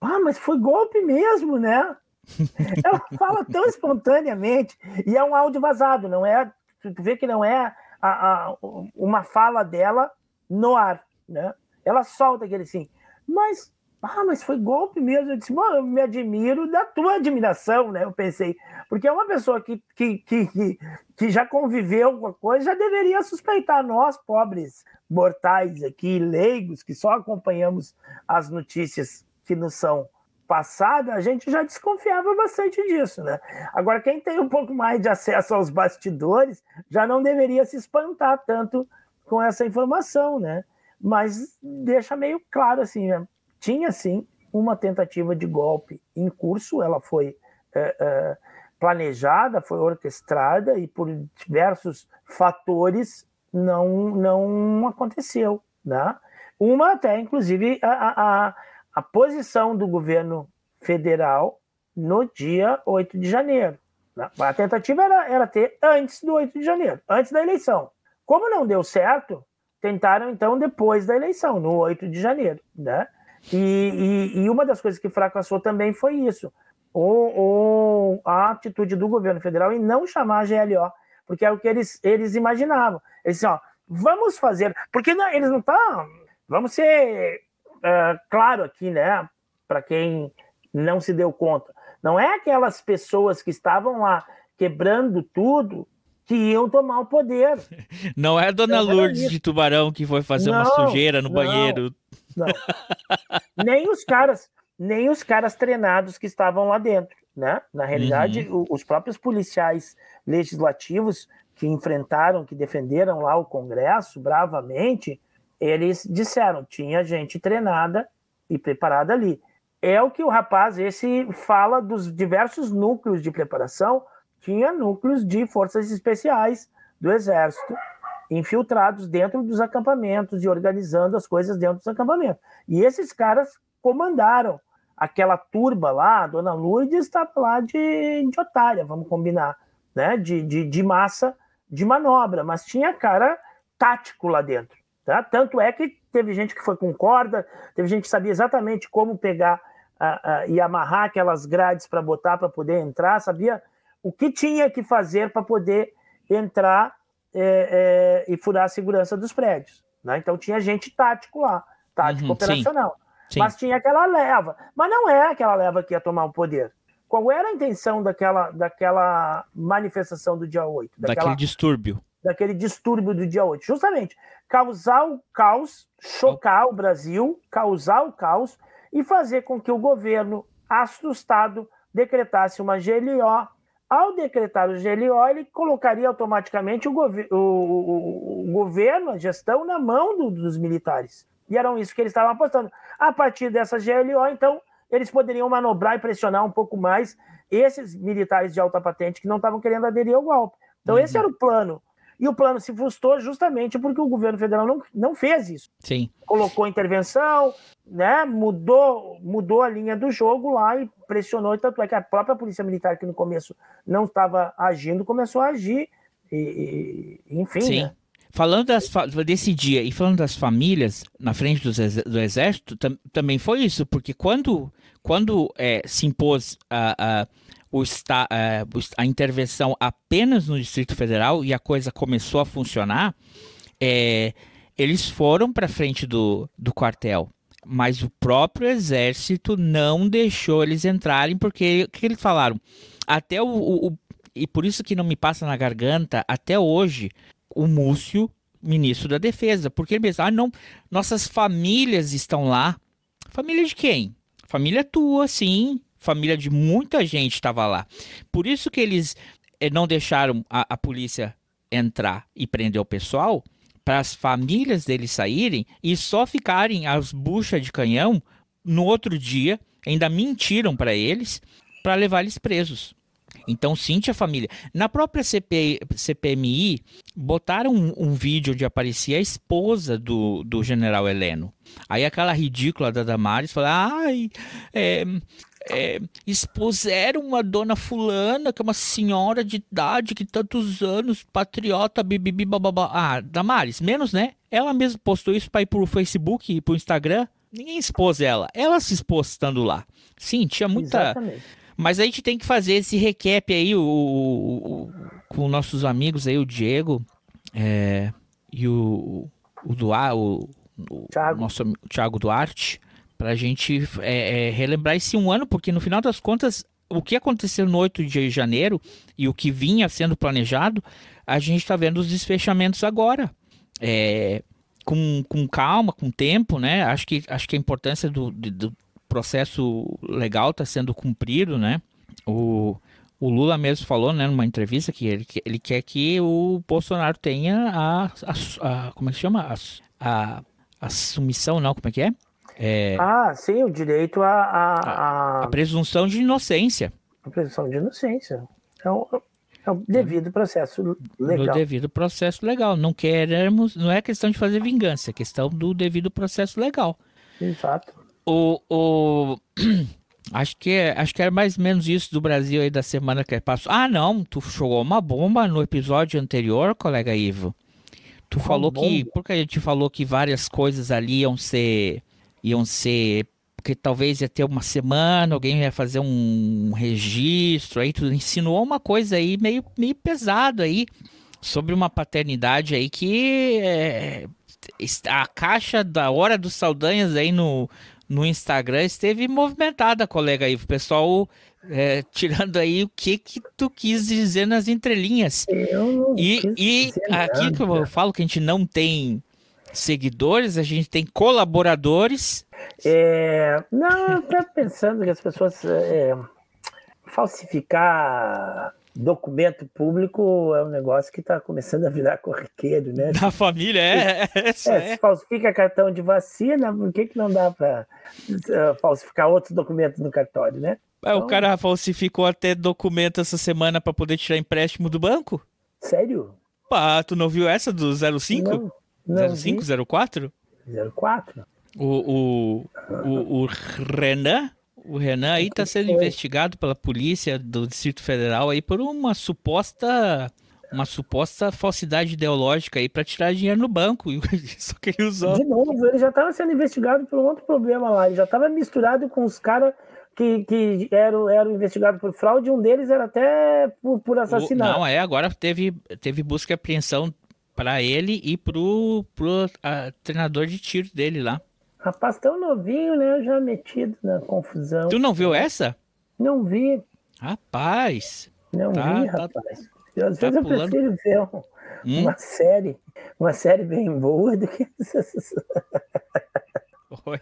Ah, mas foi golpe mesmo, né? Ela fala tão espontaneamente. E é um áudio vazado, não é. Tu vê que não é a, a, uma fala dela no ar, né? Ela solta aquele assim, mas ah, mas foi golpe mesmo. Eu disse, mano, eu me admiro da tua admiração, né? Eu pensei, porque é uma pessoa que, que, que, que já conviveu com a coisa, já deveria suspeitar nós, pobres mortais aqui, leigos, que só acompanhamos as notícias que nos são passadas, a gente já desconfiava bastante disso, né? Agora, quem tem um pouco mais de acesso aos bastidores já não deveria se espantar tanto com essa informação, né? Mas deixa meio claro assim, né? tinha sim uma tentativa de golpe em curso, ela foi é, é, planejada, foi orquestrada e por diversos fatores não, não aconteceu. Né? Uma até, inclusive, a, a, a posição do governo federal no dia 8 de janeiro. Né? A tentativa era, era ter antes do 8 de janeiro, antes da eleição. Como não deu certo, tentaram então depois da eleição, no 8 de janeiro. Né? E, e, e, uma das coisas que fracassou também foi isso. O, a atitude do governo federal em não chamar a GLO, porque é o que eles, eles imaginavam. Eles ó, vamos fazer. Porque não, eles não estão. Vamos ser uh, claro aqui, né? Para quem não se deu conta. Não é aquelas pessoas que estavam lá quebrando tudo que iam tomar o poder. Não é a dona Lourdes de Tubarão que foi fazer não, uma sujeira no não. banheiro não. nem os caras, nem os caras treinados que estavam lá dentro, né? Na realidade, uhum. os próprios policiais legislativos que enfrentaram, que defenderam lá o Congresso bravamente, eles disseram, tinha gente treinada e preparada ali. É o que o rapaz esse fala dos diversos núcleos de preparação, tinha núcleos de forças especiais do exército infiltrados dentro dos acampamentos e organizando as coisas dentro dos acampamentos. E esses caras comandaram aquela turba lá, a dona Lourdes estava lá de, de otária, vamos combinar, né? De, de, de massa de manobra, mas tinha cara tático lá dentro. Tá? Tanto é que teve gente que foi com corda, teve gente que sabia exatamente como pegar uh, uh, e amarrar aquelas grades para botar para poder entrar, sabia o que tinha que fazer para poder entrar é, é, e furar a segurança dos prédios. Né? Então tinha gente tático lá, tático Uhum, operacional. Sim. Mas tinha aquela leva. Mas não é aquela leva que ia tomar o poder. Qual era a intenção daquela, daquela manifestação do dia 8? Daquela, Daquele distúrbio. daquele distúrbio do dia 8? Justamente causar o caos, chocar o Brasil, causar o caos e fazer com que o governo, assustado, decretasse uma GLO. Ao decretar o GLO, ele colocaria automaticamente o, gover- o- o- o governo, a gestão, na mão do- dos militares. E eram isso que eles estavam apostando. A partir dessa GLO, então, eles poderiam manobrar e pressionar um pouco mais esses militares de alta patente que não estavam querendo aderir ao golpe. Então, esse era o plano. E o plano se frustrou justamente porque o governo federal não, não fez isso. Sim. Colocou intervenção, né? mudou, mudou a linha do jogo lá e pressionou. Tanto é que a própria Polícia Militar, que no começo não estava agindo, começou a agir. E, e- enfim, Sim. né? Falando das desse dia e falando das famílias na frente ex- do exército, tam- também foi isso, porque quando, quando é, se impôs a, a, o est- a intervenção apenas no Distrito Federal e a coisa começou a funcionar, é, eles foram para frente do, do quartel. Mas o próprio exército não deixou eles entrarem, porque o que eles falaram? Até o, o- o- E por isso que não me passa na garganta, até hoje, o Múcio, ministro da Defesa, porque ele pensa, ah, não, nossas famílias estão lá. Família de quem? Família tua, sim. Família de muita gente estava lá. Por isso que eles eh, não deixaram a, a polícia entrar e prender o pessoal, para as famílias deles saírem e só ficarem as buchas de canhão no outro dia, ainda mentiram para eles, para levar eles presos. Então, sim, tinha família. Na própria CP, CPMI, botaram um, um vídeo onde aparecia a esposa do, do general Heleno. Aí aquela ridícula da Damares falou: ai, é, é, expuseram a dona Fulana, que é uma senhora de idade, que tantos anos, patriota, bibibi, bababá. Ah, Damares, menos, né? Ela mesma postou isso para ir pro Facebook e pro Instagram. Ninguém expôs ela. Ela se expôs estando lá. Sim, tinha muita. Exatamente. Mas a gente tem que fazer esse recap aí o, o- o- com nossos amigos aí, o Diego é, e o, o Duarte, o, o Thiago. nosso Thiago Duarte, pra gente é, é, relembrar esse um ano, porque no final das contas, o que aconteceu no 8 de janeiro e o que vinha sendo planejado, a gente tá vendo os desfechamentos agora. É, com, com calma, com tempo, né? Acho que, acho que a importância do, do processo legal está sendo cumprido, né? O, o Lula mesmo falou, né, numa entrevista que ele, ele quer que o Bolsonaro tenha a, a- a- como é que chama? A, a, a submissão, não, como é que é? É, Ah, sim, o direito à à- a à- presunção de inocência à presunção de inocência. É um, é um devido processo no legal. devido processo legal. Não queremos, não é questão de fazer vingança, é questão do devido processo legal. Exato. O, o... Acho que, é- acho que era mais ou menos isso do Brasil aí da semana que passou. Ah, não, tu jogou uma bomba no episódio anterior, colega Ivo. Tu falou que. bomba? Porque a gente falou que várias coisas ali iam ser. Iam ser. Porque talvez ia ter uma semana, alguém ia fazer um registro, aí tu insinuou uma coisa aí meio, meio pesado aí sobre uma paternidade aí que é, a caixa da hora dos Saldanhas aí no, no Instagram esteve movimentada, colega aí. O pessoal é, tirando aí o que que tu quis dizer nas entrelinhas. Eu não E, e aqui que eu nada. falo que a gente não seguidores, a gente tem colaboradores. É, não, eu pensando que as pessoas é, falsificar documento público é um negócio que está começando a virar corriqueiro, né? Da família, é, é, É, é. se falsifica cartão de vacina, por que, que não dá para falsificar outros documentos no cartório, né? É, O cara falsificou até documento essa semana para poder tirar empréstimo do banco? Sério? Pá, tu não viu essa do 05? Não, não 05, 04? vi. 04? O, o, o, o Renan, o Renan aí tá sendo investigado pela polícia do Distrito Federal aí por uma suposta uma suposta falsidade ideológica aí para tirar dinheiro no banco. Só que ele usou. De novo, ele já estava sendo investigado por um outro problema lá. Ele já estava misturado com os caras que, que eram, eram investigados por fraude. Um deles era até por, por O- assassinato. Não, é, agora teve, teve busca e apreensão Pra ele e pro, pro a, treinador de tiro dele lá. Rapaz, tão novinho, né? Já metido na confusão. Tu não viu essa? Não vi, Rapaz. não Tá, vi, tá- rapaz. Eu, às tá vezes eu pulando. prefiro ver um- Hum? uma série, uma série bem boa do que essas. Oi?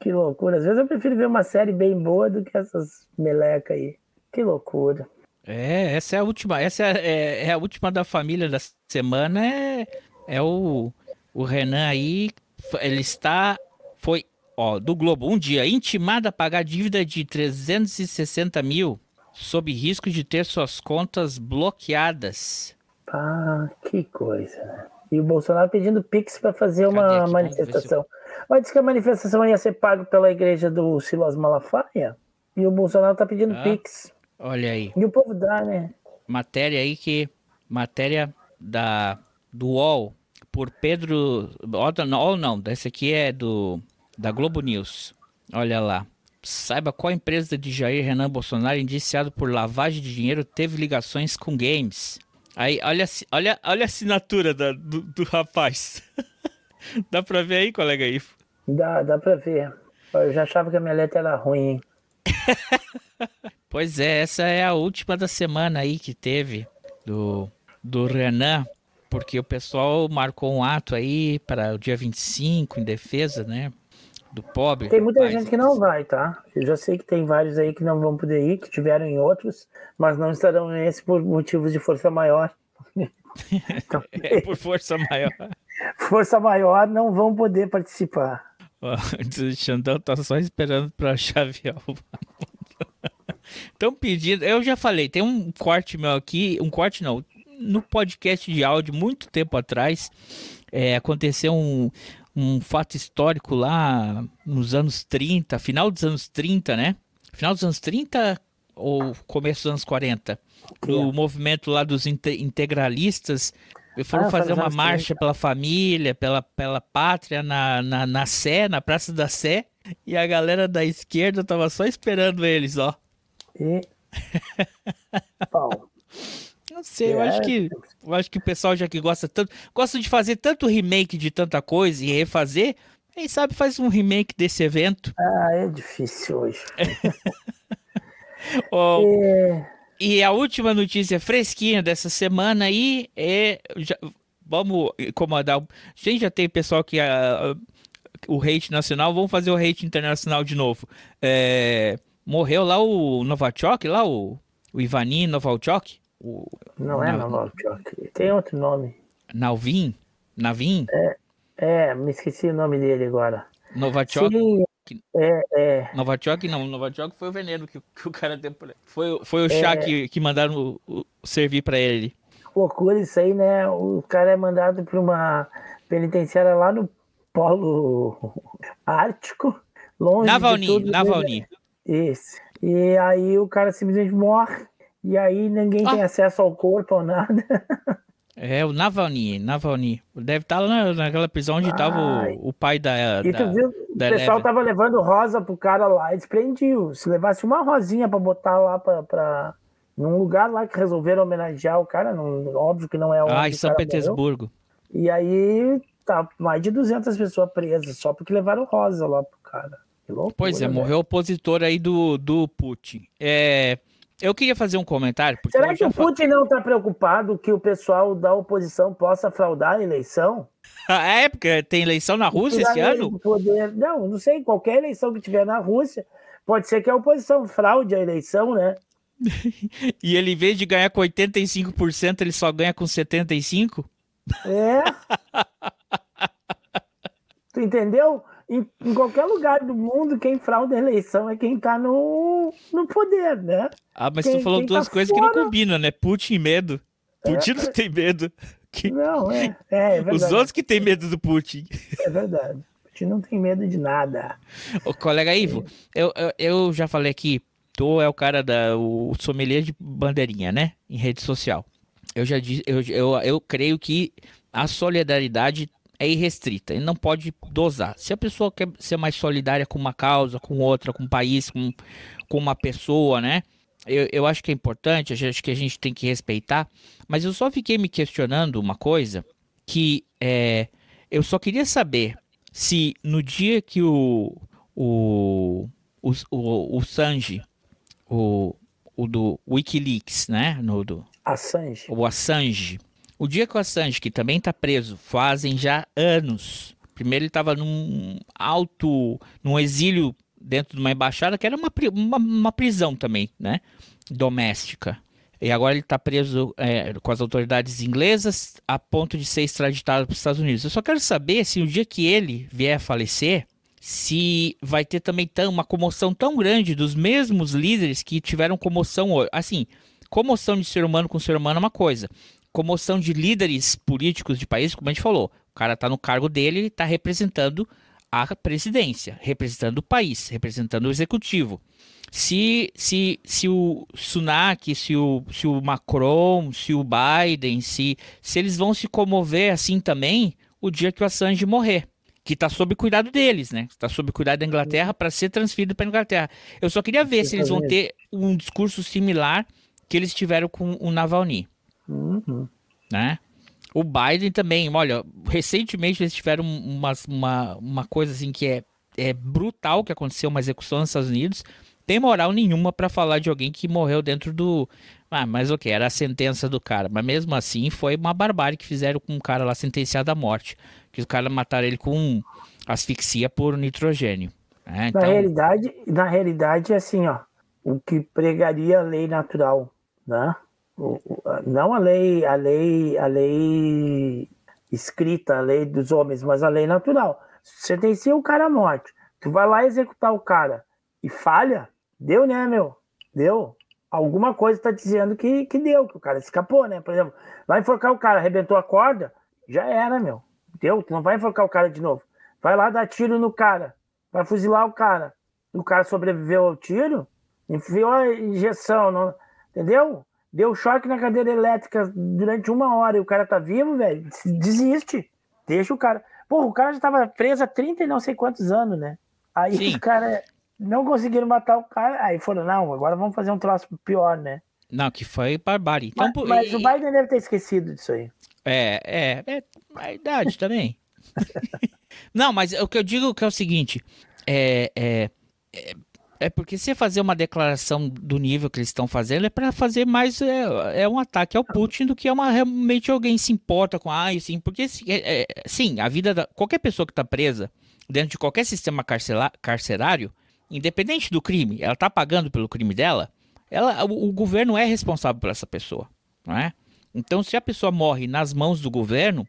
Que loucura. Às vezes eu prefiro ver uma série bem boa do que essas meleca aí. Que loucura. É, essa é a última. Essa é, é a última da família da semana. É, é o, o Renan aí. Ele está. Foi, ó, do Globo. Um dia, intimado a pagar dívida de 360 mil, sob risco de ter suas contas bloqueadas. Ah, que coisa? E o Bolsonaro pedindo Pix para fazer Cadê uma aqui? Manifestação. Mas disse que a manifestação ia ser paga pela igreja do Silas Malafaia. E o Bolsonaro tá pedindo Ah. Pix. Olha aí. E o povo dá, né? Matéria aí que. Matéria da, do UOL. Por Pedro. UOL não. Essa aqui é do. Da Globo News. Olha lá. Saiba qual empresa de Jair Renan Bolsonaro, indiciado por lavagem de dinheiro, teve ligações com games. Aí, olha, olha, olha a assinatura da- do, do rapaz. Dá pra ver aí, colega Ivo? Dá, dá pra ver. Eu já achava que a minha letra era ruim, hein? Pois é, essa é a última da semana aí que teve do, do Renan, porque o pessoal marcou um ato aí para o dia 25 em defesa, né, do pobre. Tem muita gente que não vai, tá? Eu já sei que tem vários aí que não vão poder ir, que tiveram em outros, mas não estarão nesse por motivos de força maior. Então, É por força maior. força maior não vão poder participar. O Xandão tá só esperando pra chavear o Estão pedindo, eu já falei, tem um corte meu aqui, um corte não, no podcast de áudio, muito tempo atrás, é, aconteceu um, um fato histórico lá nos anos 30, final dos anos 30, né? Final dos anos 30 ou começo dos anos 40? No movimento lá dos inte- integralistas, foram Ah, fazer uma marcha pela família, pela, pela pátria na, na, na Sé, na Praça da Sé, e a galera da esquerda tava só esperando eles, ó. E. Bom, Não sei, eu É. acho que eu acho que o pessoal já que gosta tanto, gosta de fazer tanto remake de tanta coisa e refazer, quem sabe faz um remake desse evento. ah, é difícil hoje. Ó, É, e a última notícia fresquinha dessa semana aí é já- vamos incomodar. A gente já tem pessoal que ah, o hate nacional, vamos fazer o hate internacional de novo. É, morreu lá o Novichok, lá o, o Ivanin Novichok, o não é Não. Novalchok. Tem outro nome. Nalvin, Navin, É, me esqueci o nome dele agora. Novichok. Sim, é, é. Novichok não, Novichok foi o veneno que, que o cara deu pra ele. Foi, foi o chá que, que mandaram o- servir pra ele. Loucura isso aí, né? O cara é mandado para uma penitenciária lá no Polo Ártico, longe de Navalny, tudo. né? Isso. E aí o cara simplesmente morre. E aí ninguém Ah. tem acesso ao corpo ou nada. É, o Navalny, Navalny. Deve estar lá na- naquela prisão onde tava Ai. o, o pai da. E da- tu viu? O da pessoal Eleven. tava levando rosa pro cara lá e desprendiu. Se levasse uma rosinha pra botar lá pra, pra- num lugar lá que resolveram homenagear o cara, não, óbvio que não é onde Ah, em o São cara morreu. Petersburgo. E aí tá mais de 200 pessoas presas só porque levaram rosa lá pro cara. Loucura, Pois é, né? morreu opositor aí do, do Putin. É, eu queria fazer um comentário. Porque Será que o Putin não tá preocupado que o pessoal da oposição possa fraudar a eleição? A época tem eleição na Rússia esse ano? Poder... Não, não sei, qualquer eleição que tiver na Rússia, pode ser que a oposição fraude a eleição, né? E ele, em vez de ganhar com 85%, ele só ganha com 75%? É. tu entendeu? Em, em qualquer lugar do mundo, quem frauda a eleição é quem tá no, no poder, né? Ah, mas Quem- tu falou duas tá coisas que não fora- combinam, né? Putin e medo. Putin não tem medo. Que- Não, é, é, é Os outros que têm medo do Putin. É verdade. Gente não tem medo de nada. Ô, colega Ivo, eu, eu, eu já falei aqui, tu é o cara da o sommelier de bandeirinha, né? Em rede social. Eu já disse, eu, eu, eu creio que a solidariedade é irrestrita e não pode dosar. Se a pessoa quer ser mais solidária com uma causa, com outra, com um país, com, com uma pessoa, né? Eu, eu acho que é importante, acho que a gente tem que respeitar, mas eu só fiquei me questionando uma coisa que é, eu só queria saber se no dia que o o, o, o, o Sanji, o, o do Wikileaks, né? No, do, Assange. o Assange. O dia que o Assange, que também está preso, fazem já anos. Primeiro ele estava num alto, num exílio dentro de uma embaixada, que era uma, uma, uma prisão também, né? Doméstica. E agora ele está preso é, com as autoridades inglesas a ponto de ser extraditado para os Estados Unidos. Eu só quero saber se o dia que ele vier a falecer, se vai ter também tão, uma comoção tão grande dos mesmos líderes que tiveram comoção. Assim, comoção de ser humano com ser humano é uma coisa. Comoção de líderes políticos de países, como a gente falou. O cara está no cargo dele, ele está representando a presidência, representando o país, representando o executivo. Se, se, se o Sunak, se o, se o Macron, se o Biden, se, se eles vão se comover assim também o dia que o Assange morrer. Que está sob cuidado deles, né? Está sob cuidado da Inglaterra para ser transferido para a Inglaterra. Eu só queria ver se eles vão ter um discurso similar que eles tiveram com o Navalny, Uhum. né? O Biden também, olha, recentemente eles tiveram uma, uma, uma coisa assim que é, é brutal que aconteceu, uma execução nos Estados Unidos. Tem moral nenhuma para falar de alguém que morreu dentro do. Ah, mas o que? Era a sentença do cara. Mas mesmo assim foi uma barbárie que fizeram com um cara lá sentenciado à morte. Que os caras mataram ele com asfixia por nitrogênio. Na Então, realidade, na realidade, é assim, ó, o que pregaria a lei natural, né? Não a lei, a lei, a lei escrita, a lei dos homens, mas a lei natural. Sentencia o cara à morte. Tu vai lá executar o cara e falha, deu, né, meu? Deu. Alguma coisa tá dizendo que, que deu, que o cara escapou, né? Por exemplo, vai enforcar o cara, arrebentou a corda, já era, meu. Deu, tu não vai enforcar o cara de novo. Vai lá dar tiro no cara, vai fuzilar o cara. O cara sobreviveu ao tiro, enfiou a injeção, não- entendeu? Deu choque na cadeira elétrica durante uma hora e o cara tá vivo, velho. Desiste. Deixa o cara. Pô, o cara já tava preso há 30 e não sei quantos anos, né? Aí Sim. os caras não conseguiram matar o cara. Aí foram, não, agora vamos fazer um troço pior, né? não, que foi barbárie. Então, Mas, por- mas e- o Biden deve ter esquecido disso aí. É, é, é a idade também. Não, mas o que eu digo que é o seguinte, é, é, é, é porque se fazer uma declaração do nível que eles estão fazendo é para fazer mais é, é um ataque ao Putin do que é uma realmente alguém se importa com ah, sim, porque é, é, sim, a vida da qualquer pessoa que está presa dentro de qualquer sistema carcela- carcerário, independente do crime, ela está pagando pelo crime dela, ela, o, o governo é responsável por essa pessoa, não é? Então, se a pessoa morre nas mãos do governo,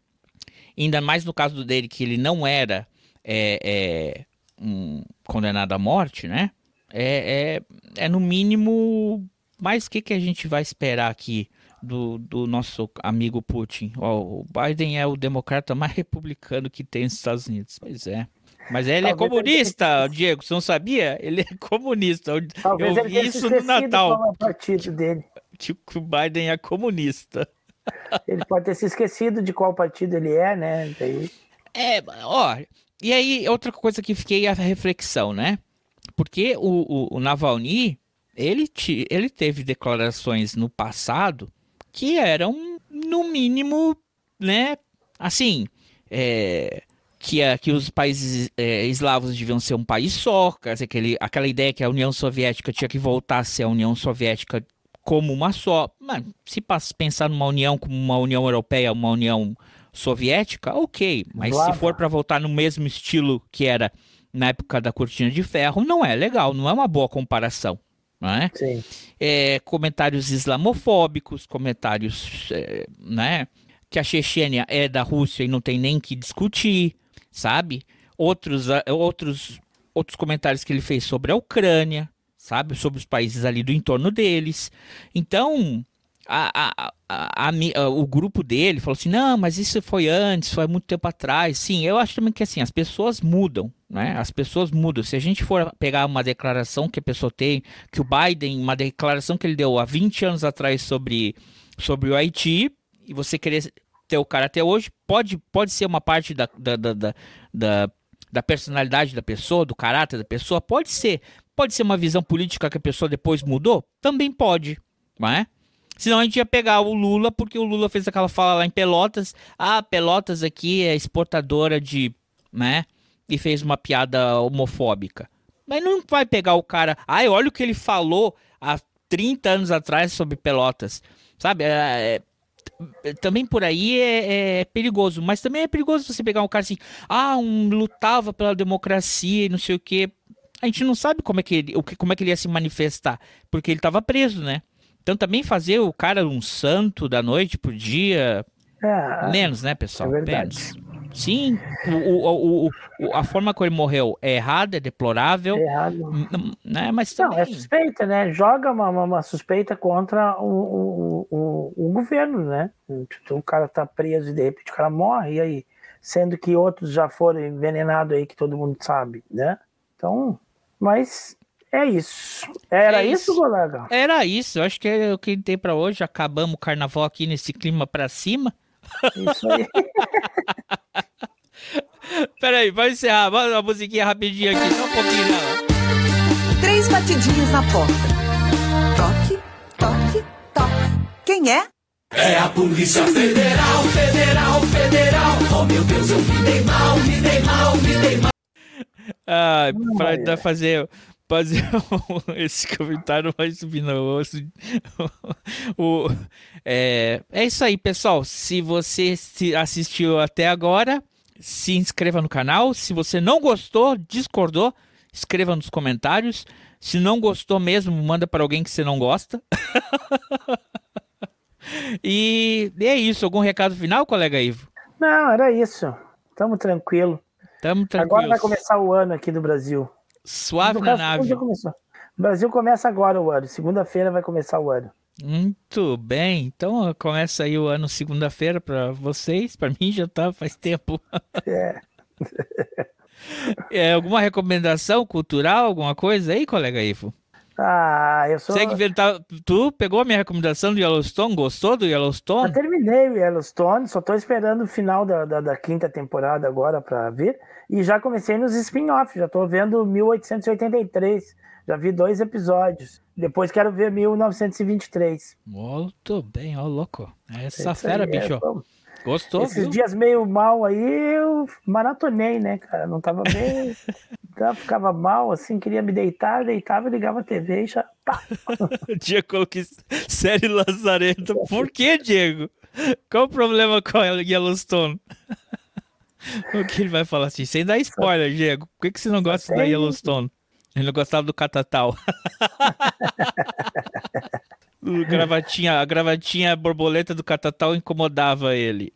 ainda mais no caso dele, que ele não era é, é, um condenado à morte, né? É, é, é no mínimo. Mas o que, que a gente vai esperar aqui do, do nosso amigo Putin? O Biden é o democrata mais republicano que tem nos Estados Unidos. Pois é. Mas ele é Talvez comunista, Diego, você não sabia? Ele é comunista. Eu, Talvez eu ele vi isso no Natal, é partido dele. que o Biden é comunista. Ele pode ter se esquecido de qual partido ele é, né? Daí... É, ó, e aí outra coisa que fiquei a reflexão, né? Porque o, o, o Navalny, ele, ti- ele teve declarações no passado que eram, no mínimo, né, assim, é, que, que os países é, eslavos deviam ser um país só, quer dizer, aquele, aquela ideia que a União Soviética tinha que voltar a ser a União Soviética como uma só. Mano, se pensar numa união como uma União Europeia, uma União Soviética, ok. Mas se for para voltar no mesmo estilo que era na época da cortina de ferro, não é legal, não é uma boa comparação. É? Sim. é, comentários islamofóbicos, comentários, é, né, que a Chechênia é da Rússia e não tem nem que discutir, sabe? Outros, ah, outros, outros comentários que ele fez sobre a Ucrânia, sabe? Sobre os países ali do entorno deles. Então, a- a- a- o grupo dele falou assim, não, mas isso foi antes, foi muito tempo atrás. Sim, eu acho também que assim, as pessoas mudam, né? As pessoas mudam. Se a gente for pegar uma declaração que a pessoa tem, que o Biden, uma declaração que ele deu há 20 anos atrás sobre, sobre o Haiti, e você querer ter o cara até hoje, pode, pode ser uma parte da, da, da, da- da personalidade da pessoa, do caráter da pessoa, pode ser. Pode ser uma visão política que a pessoa depois mudou? Também pode, não é? Senão a gente ia pegar o Lula, porque o Lula fez aquela fala lá em Pelotas. Ah, Pelotas aqui é exportadora de. né? E fez uma piada homofóbica. Mas não vai pegar o cara. Ai, olha o que ele falou há 30 anos atrás sobre Pelotas. Sabe? É, é, também por aí é, é, perigoso. Mas também é perigoso você pegar um cara assim. Ah, um lutava pela democracia e não sei o quê. A gente não sabe como é que ele, como é que ele ia se manifestar. Porque ele estava preso, né? Então também fazer o cara um santo da noite pro dia. É, menos, né, pessoal? é. Menos. Sim, o, o, o, a forma como ele morreu é errada, é deplorável, é errado. né? Mas Não, também... é suspeita, né? Joga uma, uma, suspeita contra o, o, o, governo, né? Então, O cara tá preso e de repente o cara morre, e aí? Sendo que outros já foram envenenados aí, que todo mundo sabe, né? Então, mas é isso. Era É isso, isso. colega? Era isso, eu acho que é o que tem pra hoje. Acabamos o carnaval aqui nesse clima pra cima. Isso aí. Peraí, vai encerrar. Bota uma musiquinha rapidinho aqui, só um pouquinho dela. Três batidinhos na porta. Toque, toque, toque. Quem é? É a Polícia Federal, Federal, Federal. Oh meu Deus, eu me dei mal, me dei mal, me dei mal. Ah, pra fazer, fazer esse comentário vai subir no osso. O, é, é isso aí, pessoal. Se você se assistiu até agora, se inscreva no canal. Se você não gostou, discordou, escreva nos comentários. Se não gostou mesmo, manda para alguém que você não gosta. e é isso. Algum recado final, colega Ivo? Não, era isso. Tamo tranquilo. Tamo Agora tranquilos. vai começar o ano aqui do Brasil. Suave No na caso, nave. O Brasil começa agora o ano. Segunda-feira vai começar o ano. Muito bem. Então começa aí o ano segunda-feira para vocês. Para mim já tá faz tempo. É. É, alguma recomendação cultural, alguma coisa aí, colega Ivo? Ah, eu sou. Você que inventar, tu pegou a minha recomendação do Yellowstone, gostou do Já Yellowstone? terminei o Yellowstone, só tô esperando o final da, da, da quinta temporada agora para vir. E já comecei nos spin-offs, já tô vendo 1883. Já vi dois episódios. Depois quero ver 1923. Muito bem, ó louco. Essa É isso fera, aí, é, bicho. vamos. Gostou, Esses viu? dias meio mal aí, eu maratonei, né, cara? Não tava bem. Tava- ficava mal, assim, queria me deitar, deitava, ligava a TV e já. Pá. Diego coloquei série Lazarento. Por que, Diego? Qual o problema com a Yellowstone? o que ele vai falar assim? Sem dar spoiler, Diego. Por que, que você não gosta da Yellowstone? Ele não gostava do Catatal. O gravatinha, a gravatinha borboleta do Catatal incomodava ele.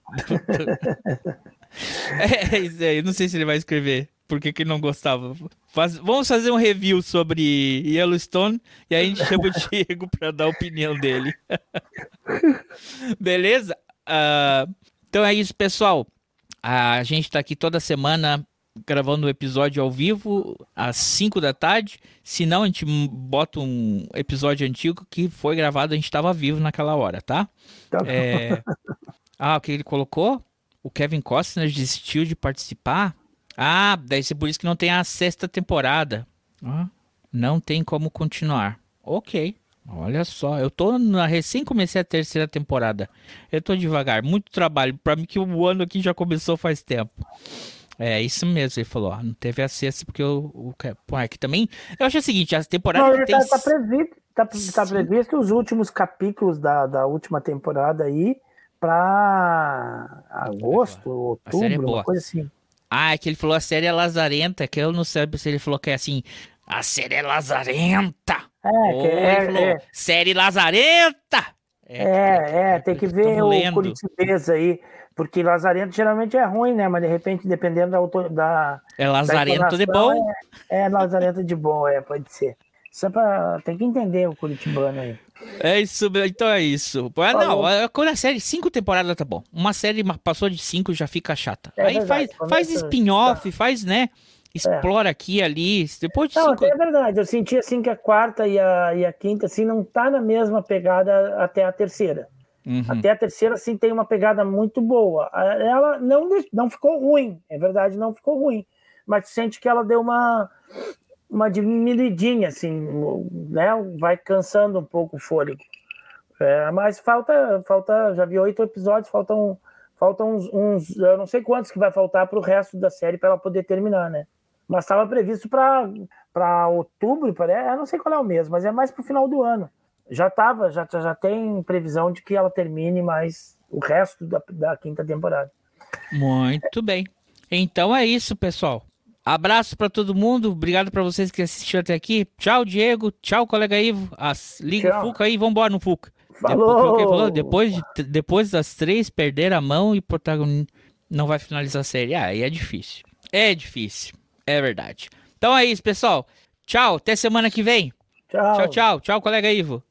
é, é aí. Não sei se ele vai escrever. Por que, que ele não gostava? Faz- vamos fazer um review sobre Yellowstone e aí a gente chama o Diego para dar a opinião dele. Beleza? Ah, então é isso, pessoal. A gente tá aqui toda semana gravando um episódio ao vivo às 5 da tarde. Se não, a gente bota um episódio antigo que foi gravado, a gente estava vivo naquela hora, tá? Tá É... Ah, o que ele colocou? O Kevin Costner desistiu de participar? Ah, deve ser por isso que não tem a sexta temporada. Ah, não tem como continuar. Ok. Olha só, eu tô na recém comecei a terceira temporada. Eu tô devagar, muito trabalho. Pra mim que o ano aqui já começou faz tempo. É isso mesmo, ele falou. ó, não teve a sexta porque o, o Pô, é que também. Eu acho o seguinte, a temporada Não, não ele tem. tá, tá previsto, tá, tá previsto os últimos capítulos da, da última temporada aí pra agosto, é outubro, boa. uma coisa assim. Ah, é que ele falou a série é lazarenta, que eu não sei se ele falou que é assim. A série é lazarenta. É, Ou que ele é, falou, é, série lazarenta. é, é, tem que ver o lendo. Curitibês aí, porque Lazarento geralmente é ruim, né? Mas de repente, dependendo da, da, É lazarento de bom. É, é Lazarento de bom, é, pode ser. Só pra, tem que entender o curitibano aí. É isso, então é isso. Ah, não, é- quando a série, cinco temporadas tá bom. Uma série passou de cinco já fica chata. É Aí verdade, faz, faz spin-off, faz, né? Explora aqui e ali. Depois de Não, cinco. é verdade. Eu senti assim que a quarta e a, e a quinta assim não tá na mesma pegada até a terceira. Uhum. Até a terceira assim tem uma pegada muito boa. Ela não não ficou ruim, é verdade, não ficou ruim. Mas sente que ela deu uma uma diminuidinha assim, né? Vai cansando um pouco o fôlego. É, mas falta, falta, já vi oito episódios, faltam, faltam uns, uns, eu não sei quantos que vai faltar para o resto da série para ela poder terminar, né? Mas estava previsto para outubro, parece, eu não sei qual é o mês, mas é mais para o final do ano. Já tava, já, já tem previsão de que ela termine mais o resto da, da quinta temporada. Muito bem. Então é isso, pessoal. Abraço para todo mundo. Obrigado para vocês que assistiram até aqui. Tchau, Diego. Tchau, colega Ivo. As, liga Tchau. o Fuca aí, vambora no Fuca. Falou! Depois, de- depois das três, perder a mão e protagonista não vai finalizar a série. Ah, aí é difícil. É difícil. É verdade. Então é isso, pessoal. Tchau, até semana que vem. Tchau. Tchau, tchau. Tchau, colega Ivo.